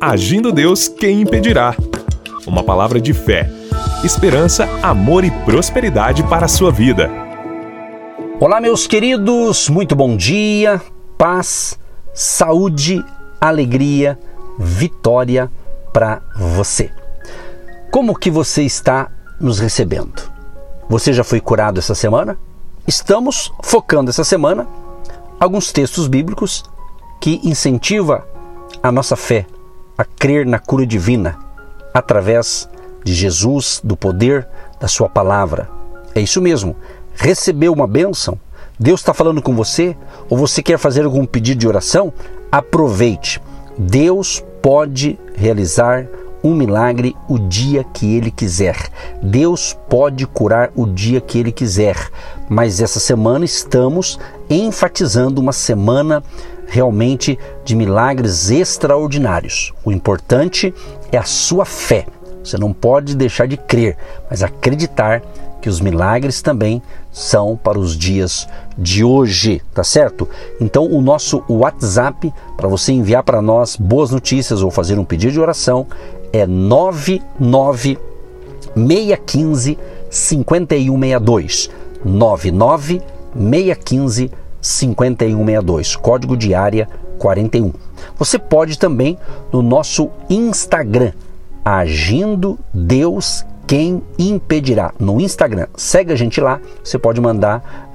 Agindo Deus, quem impedirá? Uma palavra de fé, esperança, amor e prosperidade para a sua vida. Olá, meus queridos, muito bom dia, paz, saúde, alegria, vitória para você. Como que você está nos recebendo? Você já foi curado essa semana? Estamos focando essa semana alguns textos bíblicos que incentiva a nossa fé a crer na cura divina através de Jesus, do poder da sua palavra. É isso mesmo. Recebeu uma bênção? Deus está falando com você? Ou você quer fazer algum pedido de oração? Aproveite. Deus pode realizar um milagre o dia que ele quiser. Deus pode curar o dia que ele quiser. Mas essa semana estamos enfatizando uma semana realmente de milagres extraordinários. O importante é a sua fé. Você não pode deixar de crer, mas acreditar que os milagres também são para os dias de hoje, tá certo? Então o nosso WhatsApp para você enviar para nós boas notícias ou fazer um pedido de oração é 99 615 5162 99 615 5162, código de área 41. Você pode também no nosso Instagram, Agindo Deus Quem Impedirá. No Instagram, segue a gente lá, você pode mandar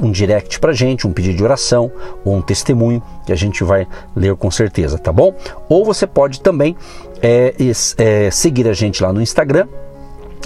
uh, um direct pra gente, um pedido de oração ou um testemunho que a gente vai ler com certeza, tá bom? Ou você pode também é, é, seguir a gente lá no Instagram,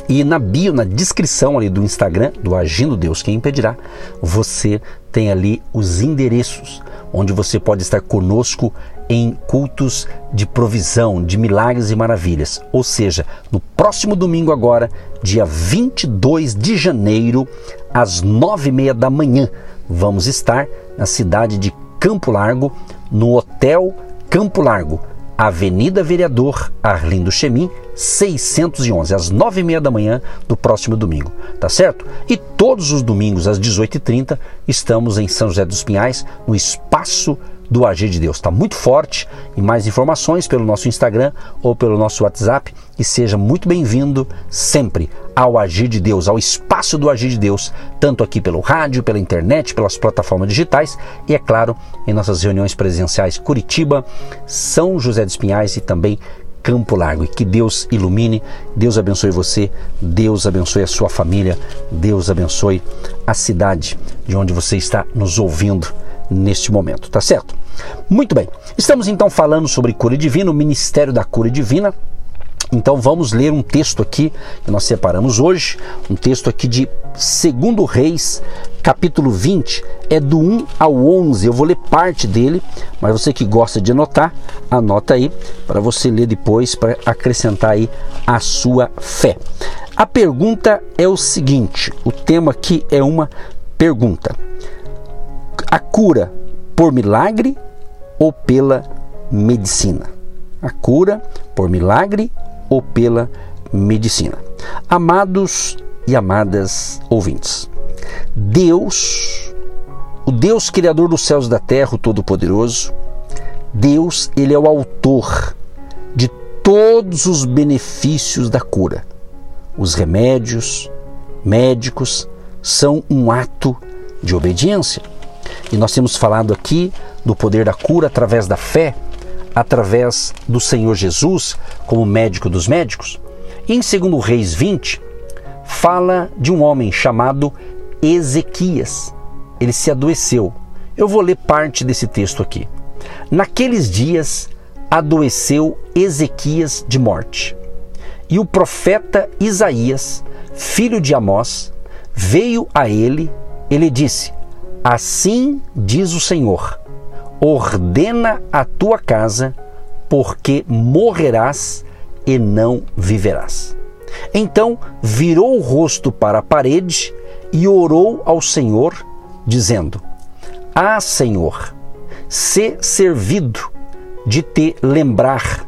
e na bio, na descrição ali do Instagram, do Agindo Deus Quem Impedirá, você tem ali os endereços onde você pode estar conosco em cultos de provisão, de milagres e maravilhas. Ou seja, no próximo domingo agora, dia 22 de janeiro, às nove e meia da manhã, vamos estar na cidade de Campo Largo, no Hotel Campo Largo Avenida Vereador Arlindo Chemin, 611, às 9h30 da manhã do próximo domingo, tá certo? E todos os domingos, às 18h30, estamos em São José dos Pinhais, no Espaço do Agir de Deus. Está muito forte e mais informações pelo nosso Instagram ou pelo nosso WhatsApp. E seja muito bem-vindo sempre ao Agir de Deus, ao espaço do Agir de Deus, tanto aqui pelo rádio, pela internet, pelas plataformas digitais e, é claro, em nossas reuniões presenciais Curitiba, São José dos Pinhais e também Campo Largo. E que Deus ilumine, Deus abençoe você, Deus abençoe a sua família, Deus abençoe a cidade de onde você está nos ouvindo neste momento, tá certo? Muito bem, estamos então falando sobre cura divina, o ministério da cura divina. Então vamos ler um texto aqui que nós separamos hoje, um texto aqui de 2 Reis, capítulo 20, é do 1 ao 11. Eu vou ler parte dele, mas você que gosta de anotar, anota aí para você ler depois para acrescentar aí a sua fé. A pergunta é o seguinte, o tema aqui é uma pergunta. A cura por milagre ou pela medicina. A cura por milagre ou pela medicina. Amados e amadas ouvintes, Deus, o Deus criador dos céus e da terra, o todo-poderoso, Deus, ele é o autor de todos os benefícios da cura. Os remédios médicos são um ato de obediência. E nós temos falado aqui do poder da cura através da fé, através do Senhor Jesus como médico dos médicos. Em 2 Reis 20, fala de um homem chamado Ezequias. Ele se adoeceu. Eu vou ler parte desse texto aqui. Naqueles dias adoeceu Ezequias de morte. E o profeta Isaías, filho de Amós, veio a ele, ele disse: Assim diz o Senhor: ordena a tua casa, porque morrerás e não viverás. Então virou o rosto para a parede e orou ao Senhor, dizendo: Ah, Senhor, se servido de te lembrar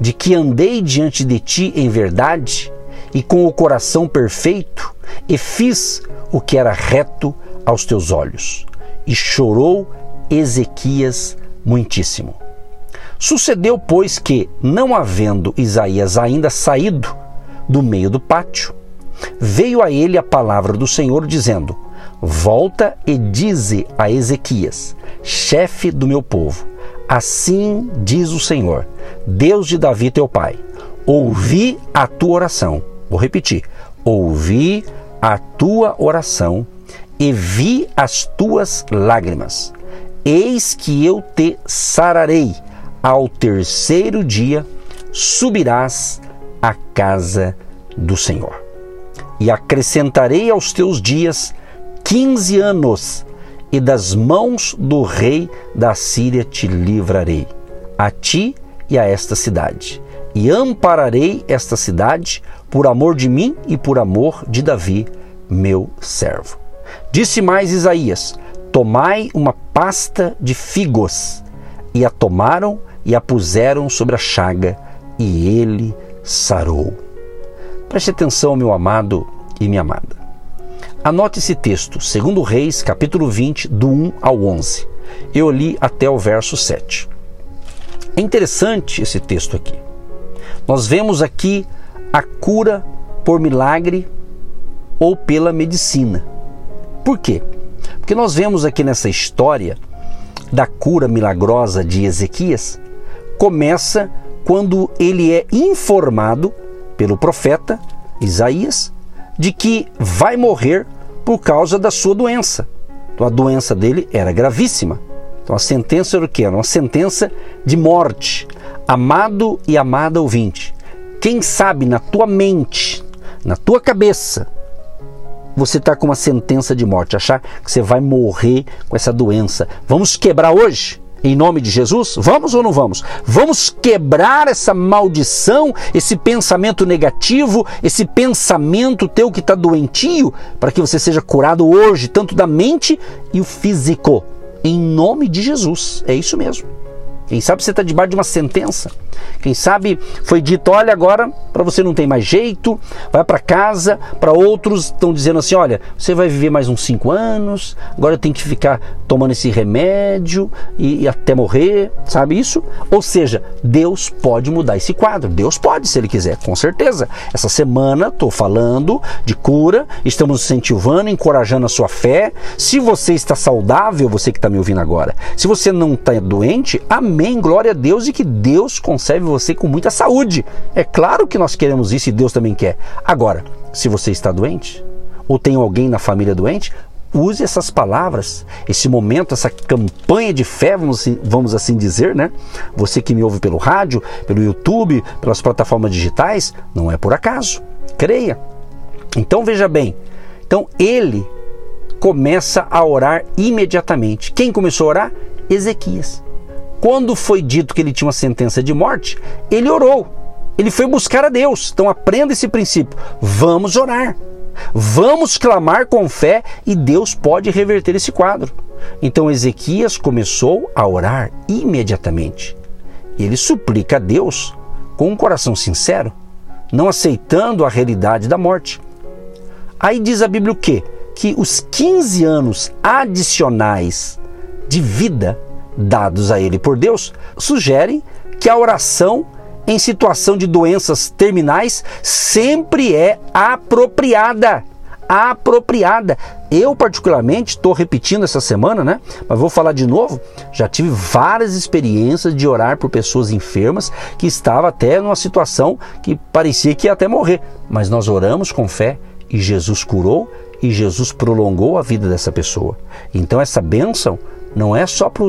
de que andei diante de ti em verdade e com o coração perfeito, e fiz o que era reto aos teus olhos. E chorou Ezequias muitíssimo. Sucedeu, pois, que, não havendo Isaías ainda saído do meio do pátio, veio a ele a palavra do Senhor, dizendo: Volta e dize a Ezequias, chefe do meu povo: Assim diz o Senhor, Deus de Davi teu pai: Ouvi a tua oração. Vou repetir: Ouvi a tua oração e vi as tuas lágrimas. Eis que eu te sararei. Ao terceiro dia subirás à casa do Senhor. E acrescentarei aos teus dias quinze anos, e das mãos do rei da Síria te livrarei, a ti e a esta cidade. E ampararei esta cidade por amor de mim e por amor de Davi, meu servo. Disse mais Isaías: Tomai uma pasta de figos. E a tomaram e a puseram sobre a chaga, e ele sarou. Preste atenção, meu amado e minha amada. Anote esse texto, segundo Reis, capítulo 20, do 1 ao 11. Eu li até o verso 7. É interessante esse texto aqui. Nós vemos aqui a cura por milagre ou pela medicina. Por quê? Porque nós vemos aqui nessa história da cura milagrosa de Ezequias, começa quando ele é informado pelo profeta Isaías de que vai morrer por causa da sua doença. Então a doença dele era gravíssima. Então a sentença era o que? Era uma sentença de morte. Amado e amada ouvinte, quem sabe na tua mente, na tua cabeça, você está com uma sentença de morte, achar que você vai morrer com essa doença. Vamos quebrar hoje? Em nome de Jesus? Vamos ou não vamos? Vamos quebrar essa maldição, esse pensamento negativo, esse pensamento teu que está doentio, para que você seja curado hoje, tanto da mente e o físico. Em nome de Jesus. É isso mesmo. Quem sabe você está debaixo de uma sentença. Quem sabe foi dito: olha, agora para você não tem mais jeito, vai para casa. Para outros estão dizendo assim: olha, você vai viver mais uns cinco anos, agora tem que ficar tomando esse remédio e, e até morrer, sabe isso? Ou seja, Deus pode mudar esse quadro. Deus pode, se Ele quiser, com certeza. Essa semana estou falando de cura, estamos incentivando, encorajando a sua fé. Se você está saudável, você que está me ouvindo agora, se você não está doente, amém, glória a Deus e que Deus conserve você com muita saúde. É claro que nós queremos isso e Deus também quer. Agora, se você está doente, ou tem alguém na família doente, use essas palavras, esse momento, essa campanha de fé, vamos, assim, vamos assim dizer, né? Você que me ouve pelo rádio, pelo YouTube, pelas plataformas digitais, não é por acaso. Creia. Então veja bem. Então ele começa a orar imediatamente. Quem começou a orar? Ezequias. Quando foi dito que ele tinha uma sentença de morte, ele orou. Ele foi buscar a Deus. Então aprenda esse princípio. Vamos orar. Vamos clamar com fé e Deus pode reverter esse quadro. Então Ezequias começou a orar imediatamente. Ele suplica a Deus com um coração sincero, não aceitando a realidade da morte. Aí diz a Bíblia o quê? Que os 15 anos adicionais de vida dados a ele por Deus sugerem que a oração em situação de doenças terminais sempre é apropriada. Apropriada. Eu, particularmente, estou repetindo essa semana, né? Mas vou falar de novo. Já tive várias experiências de orar por pessoas enfermas que estavam até numa situação que parecia que ia até morrer. Mas nós oramos com fé e Jesus curou e Jesus prolongou a vida dessa pessoa. Então, essa bênção não é só para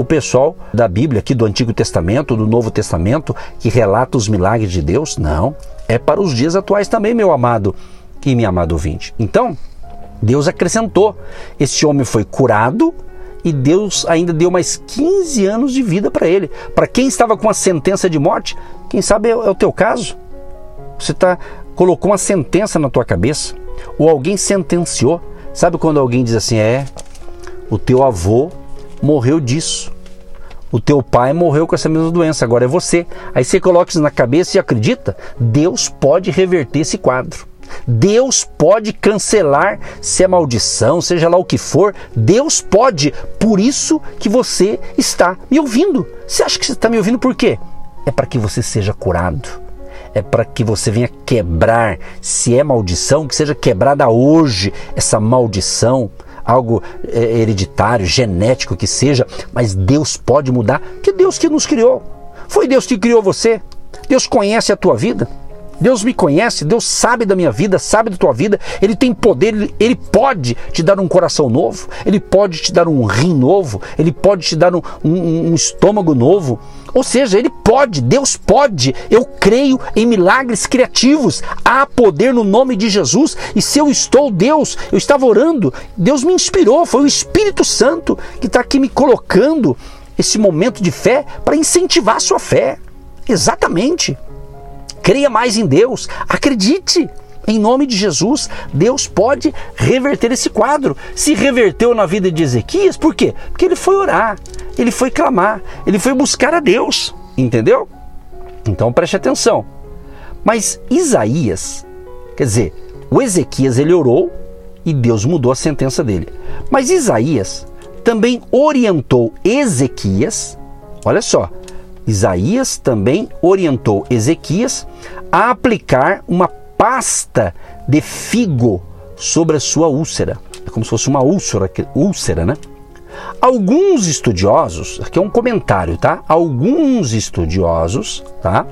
o pessoal da Bíblia, aqui do Antigo Testamento, do Novo Testamento, que relata os milagres de Deus. Não. É para os dias atuais também, meu amado e minha amada ouvinte. Então, Deus acrescentou. Este homem foi curado e Deus ainda deu mais 15 anos de vida para ele. Para quem estava com a sentença de morte, quem sabe é, é o teu caso. Você tá, colocou uma sentença na tua cabeça, ou alguém sentenciou. Sabe quando alguém diz assim: é, o teu avô morreu disso. O teu pai morreu com essa mesma doença, agora é você. Aí você coloca isso na cabeça e acredita, Deus pode reverter esse quadro. Deus pode cancelar se é maldição, seja lá o que for. Deus pode. Por isso que você está me ouvindo. Você acha que você está me ouvindo por quê? É para que você seja curado. É para que você venha quebrar. Se é maldição, que seja quebrada hoje essa maldição algo é, hereditário, genético que seja, mas Deus pode mudar, que Deus que nos criou. Foi Deus que criou você. Deus conhece a tua vida. Deus me conhece, Deus sabe da minha vida, sabe da tua vida, Ele tem poder, ele, pode te dar um coração novo, Ele pode te dar um rim novo, Ele pode te dar um, um, um estômago novo. Ou seja, Ele pode, Deus pode. Eu creio em milagres criativos. Há poder no nome de Jesus. E se eu estou, Deus, eu estava orando, Deus me inspirou, foi o Espírito Santo que está aqui me colocando esse momento de fé para incentivar a sua fé. Exatamente. Creia mais em Deus, acredite. Em nome de Jesus, Deus pode reverter esse quadro. Se reverteu na vida de Ezequias, por quê? Porque ele foi orar, ele foi clamar, ele foi buscar a Deus, entendeu? Então preste atenção. Mas Isaías, quer dizer, o Ezequias ele orou e Deus mudou a sentença dele. Mas Isaías também orientou Ezequias, olha só, Isaías também orientou Ezequias a aplicar uma pasta de figo sobre a sua úlcera. É como se fosse uma úlcera, úlcera, né? Alguns estudiosos, aqui é um comentário, tá? Alguns estudiosos, tá?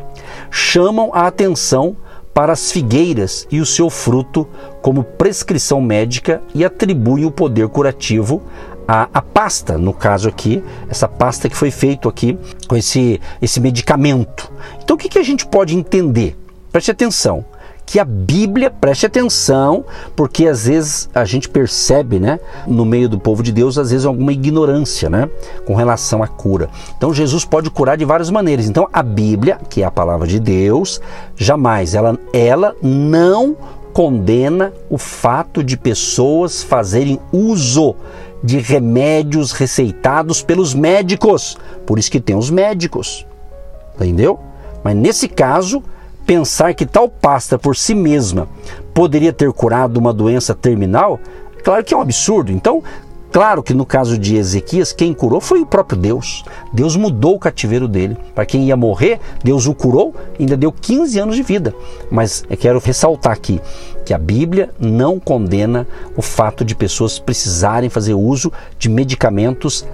Chamam a atenção para as figueiras e o seu fruto como prescrição médica e atribuem o poder curativo a, a pasta, no caso aqui, essa pasta que foi feito aqui com esse, esse medicamento. Então o que, que a gente pode entender? Preste atenção que a Bíblia, preste atenção, porque às vezes a gente percebe, né, no meio do povo de Deus, às vezes alguma ignorância, né, com relação à cura. Então Jesus pode curar de várias maneiras. Então a Bíblia, que é a palavra de Deus, jamais ela ela não condena o fato de pessoas fazerem uso de remédios receitados pelos médicos. Por isso que tem os médicos. Entendeu? Mas nesse caso, pensar que tal pasta por si mesma poderia ter curado uma doença terminal, claro que é um absurdo. Então, Claro que no caso de Ezequias, quem curou foi o próprio Deus. Deus mudou o cativeiro dele. Para quem ia morrer, Deus o curou ainda deu 15 anos de vida. Mas eu quero ressaltar aqui que a Bíblia não condena o fato de pessoas precisarem fazer uso de medicamentos,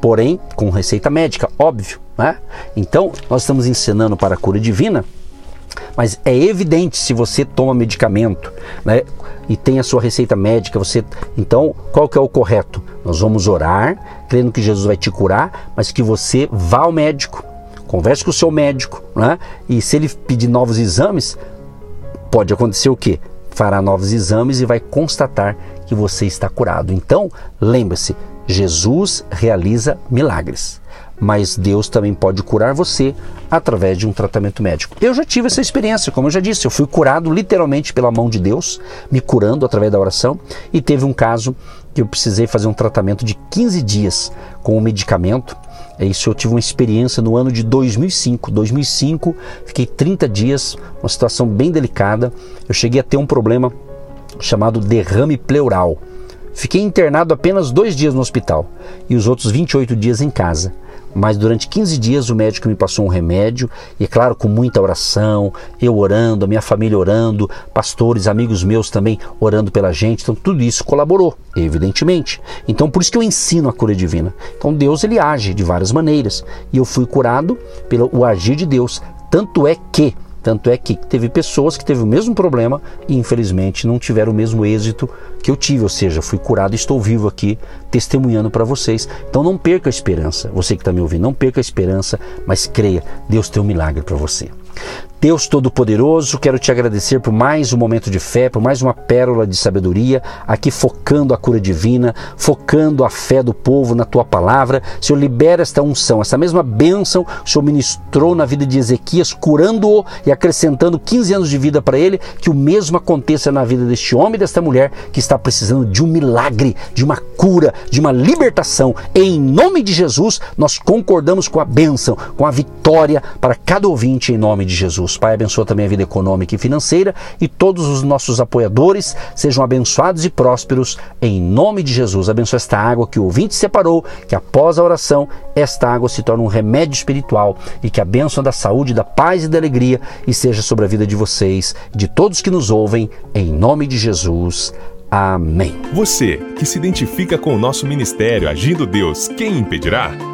porém com receita médica, óbvio. Né? Então, nós estamos ensinando para a cura divina mas é evidente se você toma medicamento, né, e tem a sua receita médica, você então qual que é o correto? Nós vamos orar, crendo que Jesus vai te curar, mas que você vá ao médico, converse com o seu médico, né? E se ele pedir novos exames, pode acontecer o quê? Fará novos exames e vai constatar que você está curado. Então, lembre-se, Jesus realiza milagres mas Deus também pode curar você através de um tratamento médico. Eu já tive essa experiência, como eu já disse, eu fui curado literalmente pela mão de Deus, me curando através da oração, e teve um caso que eu precisei fazer um tratamento de 15 dias com um medicamento. É isso eu tive uma experiência no ano de 2005. 2005, fiquei 30 dias, uma situação bem delicada. Eu cheguei a ter um problema chamado derrame pleural. Fiquei internado apenas dois dias no hospital e os outros 28 dias em casa mas durante 15 dias o médico me passou um remédio, e claro, com muita oração, eu orando, a minha família orando, pastores, amigos meus também orando pela gente, então tudo isso colaborou, evidentemente. Então por isso que eu ensino a cura divina. Então Deus ele age de várias maneiras, e eu fui curado pelo agir de Deus, tanto é que tanto é que teve pessoas que teve o mesmo problema e infelizmente não tiveram o mesmo êxito que eu tive, ou seja, fui curado e estou vivo aqui testemunhando para vocês. Então não perca a esperança. Você que está me ouvindo, não perca a esperança, mas creia, Deus tem um milagre para você. Deus Todo-Poderoso, quero te agradecer por mais um momento de fé, por mais uma pérola de sabedoria, aqui focando a cura divina, focando a fé do povo na tua palavra. Senhor, libera esta unção, essa mesma bênção que o Senhor ministrou na vida de Ezequias, curando-o e acrescentando 15 anos de vida para ele, que o mesmo aconteça na vida deste homem e desta mulher que está precisando de um milagre, de uma cura, de uma libertação. Em nome de Jesus, nós concordamos com a bênção, com a vitória para cada ouvinte em nome de Jesus. Deus. Pai, abençoa também a vida econômica e financeira e todos os nossos apoiadores sejam abençoados e prósperos em nome de Jesus. Abençoa esta água que o ouvinte separou, que após a oração esta água se torne um remédio espiritual e que a bênção da saúde, da paz e da alegria esteja sobre a vida de vocês, de todos que nos ouvem, em nome de Jesus. Amém. Você que se identifica com o nosso ministério Agindo Deus, quem impedirá?